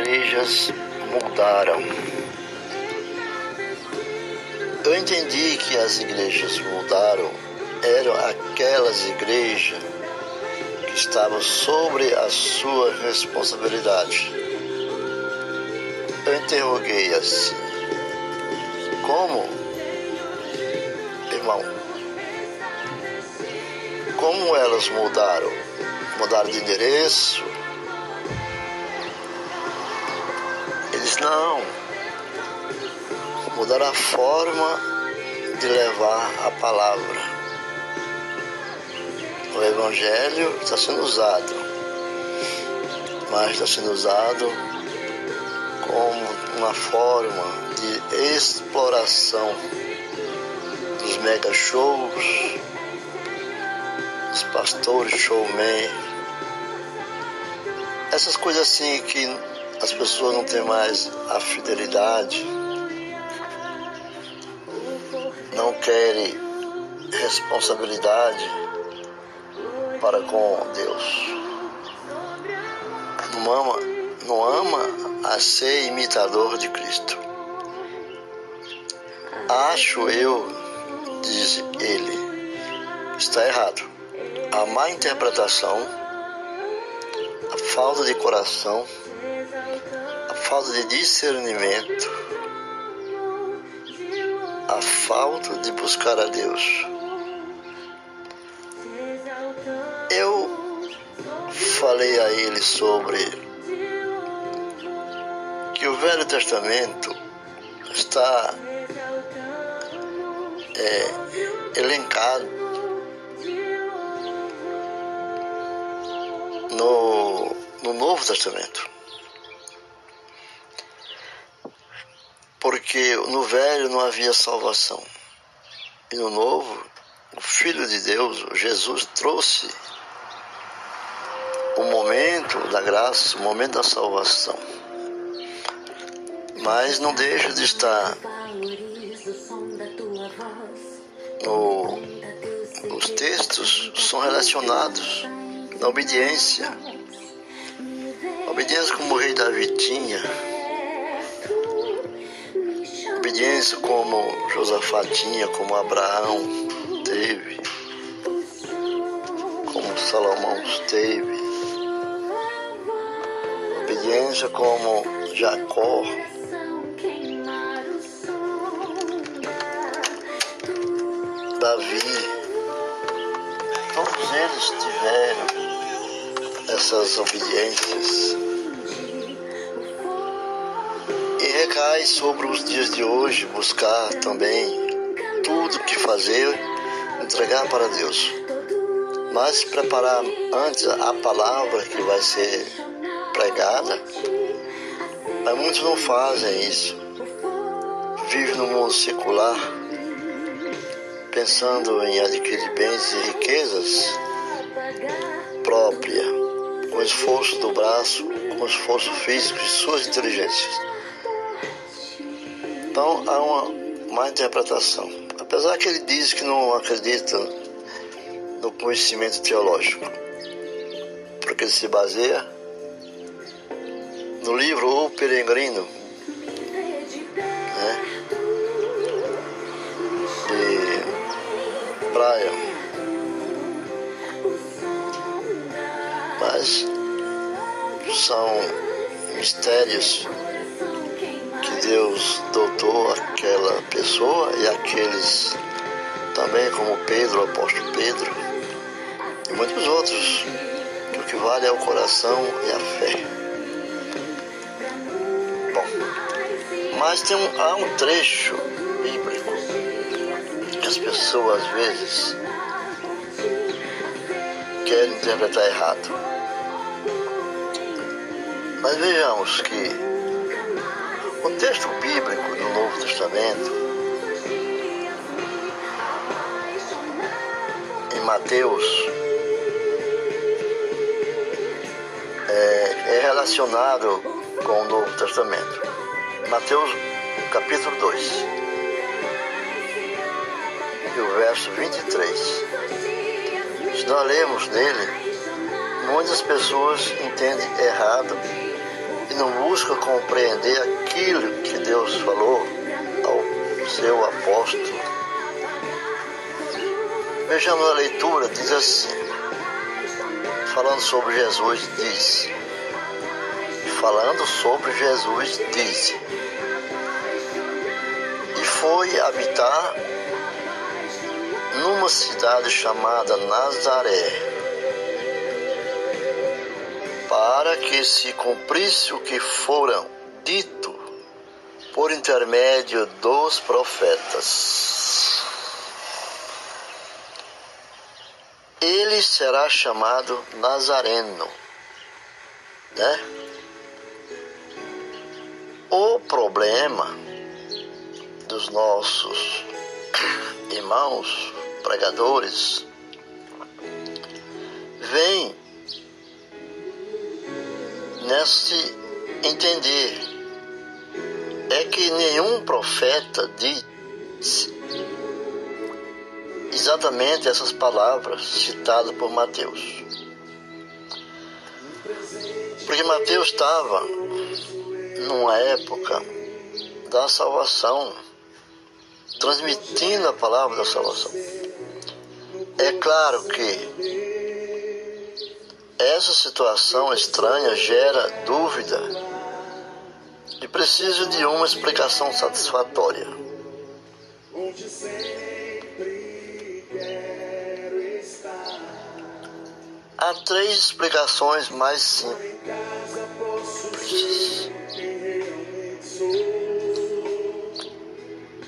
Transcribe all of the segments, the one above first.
igrejas mudaram. Eu entendi que as igrejas mudaram, eram aquelas igrejas que estavam sobre a sua responsabilidade. Eu interroguei assim: como, irmão, como elas mudaram? Mudaram de endereço? Não. Mudaram a forma de levar a palavra. O Evangelho está sendo usado, mas está sendo usado como uma forma de exploração dos mega shows, dos pastores showman, essas coisas assim que as pessoas não têm mais a fidelidade, não querem responsabilidade para com Deus. Não ama, não ama a ser imitador de Cristo. Acho eu, diz ele, está errado. A má interpretação, a falta de coração, falta de discernimento, a falta de buscar a Deus. Eu falei a ele sobre que o Velho Testamento está é, elencado no, no Novo Testamento. Porque no Velho não havia salvação. E no Novo, o Filho de Deus, Jesus, trouxe o momento da graça, o momento da salvação. Mas não deixa de estar no, os textos são relacionados na obediência. A obediência como o rei Davi tinha, obediência como Josafá tinha, como Abraão teve, como Salomão teve, obediência como Jacó. Davi, todos eles tiveram essas obediências. Recai sobre os dias de hoje buscar também tudo que fazer, entregar para Deus. Mas preparar antes a palavra que vai ser pregada. Mas muitos não fazem isso. Vivem no mundo secular pensando em adquirir bens e riquezas própria, com esforço do braço, com esforço físico e suas inteligências. Então há uma má interpretação. Apesar que ele diz que não acredita no conhecimento teológico, porque ele se baseia no livro O Peregrino, né? praia. Mas são mistérios Deus dotou aquela pessoa e aqueles também, como Pedro, o apóstolo Pedro, e muitos outros, que o que vale é o coração e a fé. Bom, mas tem um, há um trecho bíblico que as pessoas às vezes querem interpretar errado. Mas vejamos que o texto bíblico do Novo Testamento, em Mateus, é, é relacionado com o Novo Testamento. Mateus capítulo 2 e o verso 23. Se nós lemos nele, muitas pessoas entendem errado não buscam compreender aquilo que Deus falou ao seu apóstolo. Vejamos a leitura, diz assim, falando sobre Jesus, diz, falando sobre Jesus, diz, e foi habitar numa cidade chamada Nazaré, para que se cumprisse o que foram dito por intermédio dos profetas. Ele será chamado Nazareno, né? O problema dos nossos irmãos pregadores vem nesse entender é que nenhum profeta diz exatamente essas palavras citadas por Mateus. Porque Mateus estava numa época da salvação, transmitindo a palavra da salvação. É claro que essa situação estranha gera dúvida. E precisa de uma explicação satisfatória. Há três explicações mais simples.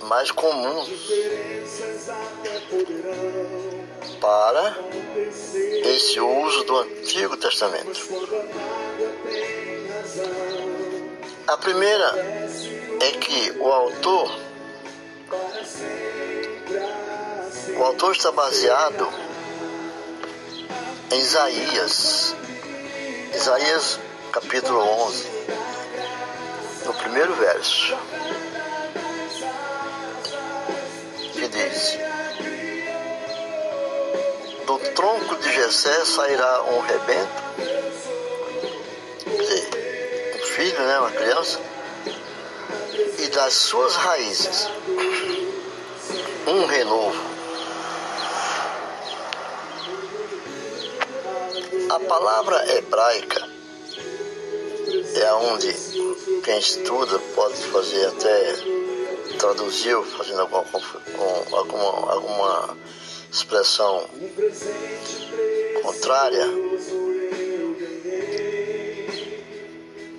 Mais comuns para esse uso do Antigo Testamento. A primeira é que o autor o autor está baseado em Isaías, Isaías capítulo 11, no primeiro verso, que diz: Do tronco de Jessé sairá um rebento, dizer, um filho, né, uma criança, e das suas raízes um renovo. A palavra hebraica é onde quem estuda pode fazer até traduziu, fazendo alguma, alguma, alguma expressão contrária.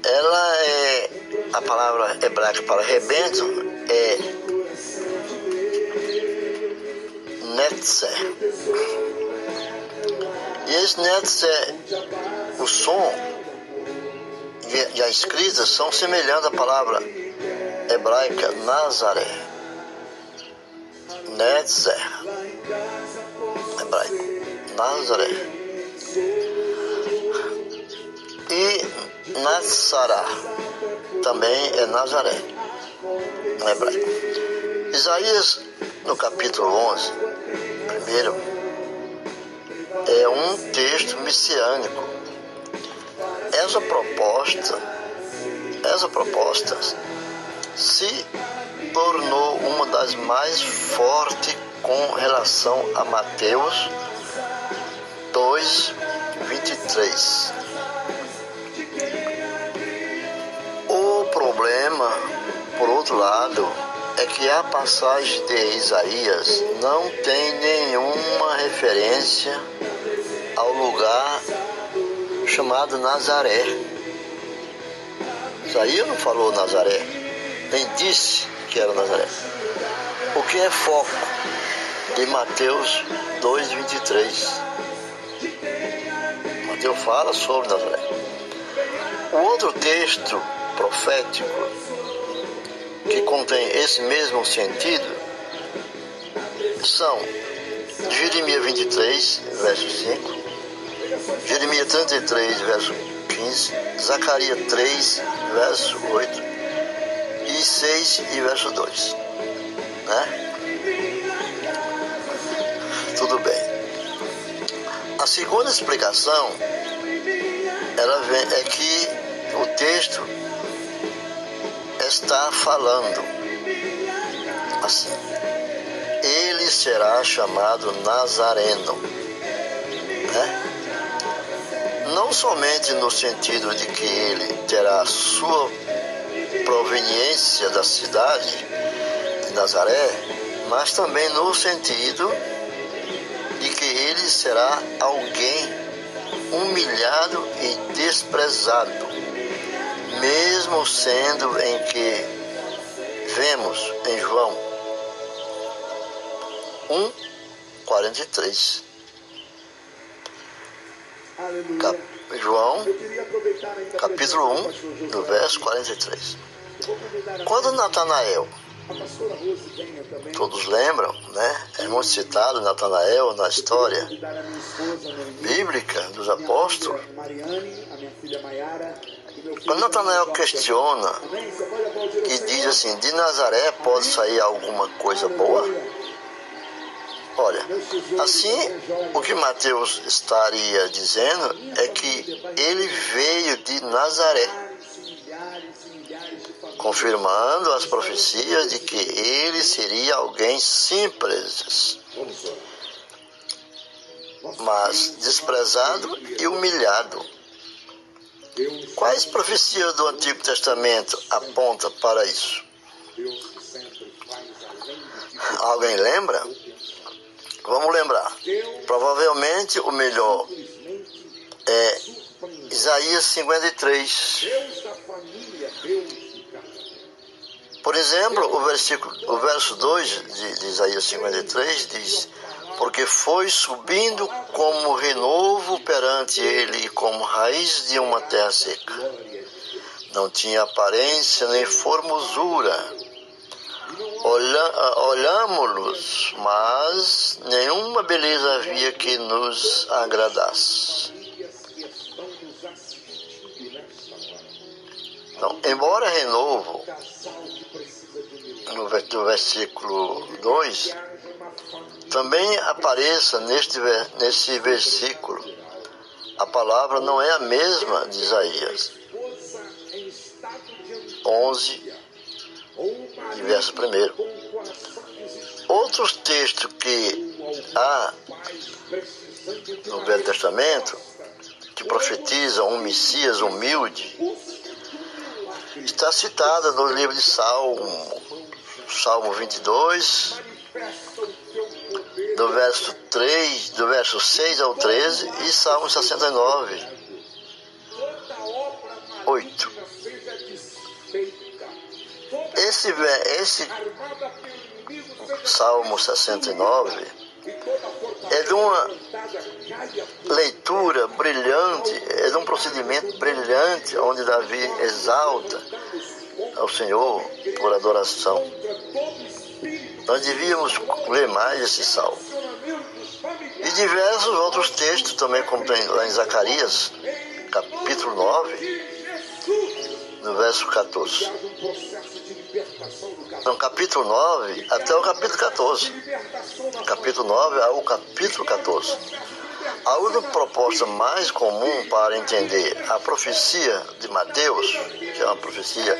Ela é a palavra hebraica para rebento é netzer. E esse netzer, o som e a escrita são semelhantes à palavra hebraica Nazaré. Netzer. Hebraico. Nazaré. E Nazará também é Nazaré. Em hebraico. Isaías, no capítulo 11, primeiro, é um texto messiânico essa proposta, essa proposta se tornou uma das mais fortes com relação a Mateus 2, 23. O problema, por outro lado, é que a passagem de Isaías não tem nenhuma referência ao lugar chamado Nazaré. Isaías não falou Nazaré, nem disse que era Nazaré. O que é foco de Mateus 2,23. Mateus fala sobre Nazaré. O outro texto profético que contém esse mesmo sentido são Jeremias 23, verso 5, Jeremias 33, verso 15, Zacarias 3, verso 8 e 6 e verso 2. Né? A segunda explicação ela vem, é que o texto está falando assim. Ele será chamado Nazareno. Né? Não somente no sentido de que ele terá sua proveniência da cidade de Nazaré, mas também no sentido será alguém humilhado e desprezado, mesmo sendo em que vemos em João 1, 43. Cap João, capítulo 1, do verso 43. Quando Natanael, todos lembram, né? É muito citado Natanael na história bíblica dos apóstolos. Quando Natanael questiona e diz assim: de Nazaré pode sair alguma coisa boa? Olha, assim o que Mateus estaria dizendo é que ele veio de Nazaré, confirmando as profecias de que ele seria alguém simples, mas desprezado e humilhado. Quais profecias do Antigo Testamento apontam para isso? Alguém lembra? Vamos lembrar. Provavelmente o melhor é Isaías 53. Por exemplo, o, versículo, o verso 2 de, de Isaías 53 diz: Porque foi subindo como renovo perante ele, como raiz de uma terra seca. Não tinha aparência nem formosura olhámos-los, mas nenhuma beleza havia que nos agradasse. Então, embora renovo, no versículo 2, também apareça neste, nesse versículo, a palavra não é a mesma de Isaías 11, verso 1. Outros textos que há no Velho Testamento que profetizam um Messias humilde está citada no livro de Salmo, Salmo 22, do verso 3, do verso 6 ao 13 e Salmo 69, 8. Esse, esse Salmo 69 é de uma leitura brilhante, é de um procedimento brilhante, onde Davi exalta ao Senhor por adoração. Nós devíamos ler mais esse salmo. E diversos outros textos também, como tem lá em Zacarias, capítulo 9, no verso 14 no capítulo 9 até o capítulo 14. Capítulo 9 ao capítulo 14. A única proposta mais comum para entender a profecia de Mateus, que é uma profecia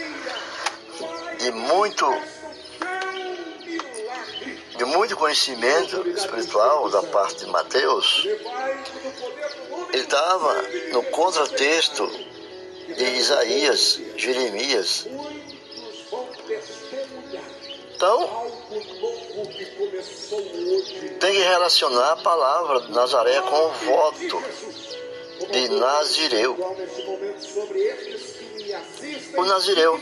de muito de muito conhecimento espiritual da parte de Mateus, ele estava no contratexto de Isaías, Jeremias então, tem que relacionar a palavra Nazaré com o voto de Nazireu. O Nazireu,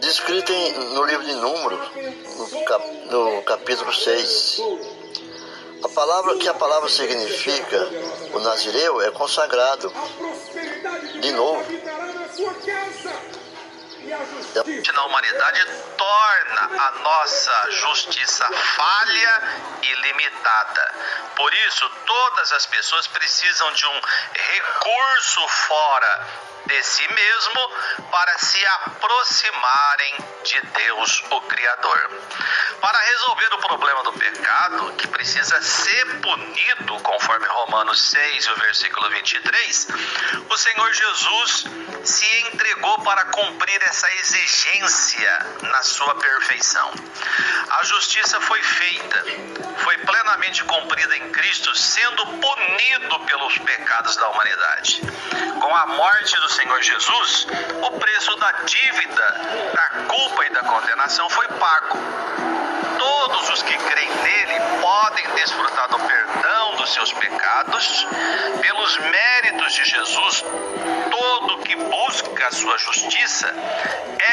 descrito em, no livro de Números, no, cap, no capítulo 6. A palavra que a palavra significa, o Nazireu é consagrado. De novo na humanidade torna a nossa justiça falha e limitada. Por isso, todas as pessoas precisam de um recurso fora de si mesmo para se aproximarem de Deus, o Criador. Para resolver o problema do pecado, que precisa ser punido, conforme Romanos 6, o versículo 23, o Senhor Jesus se entregou para cumprir essa exigência na sua perfeição. A justiça foi feita, foi plenamente cumprida em Cristo, sendo punido pelos pecados da humanidade. Com a morte do Senhor Jesus, o preço da dívida, da culpa e da condenação foi pago. Todos os que creem nele podem desfrutar do perdão dos seus pecados, pelos méritos de Jesus. Todo que busca a sua justiça é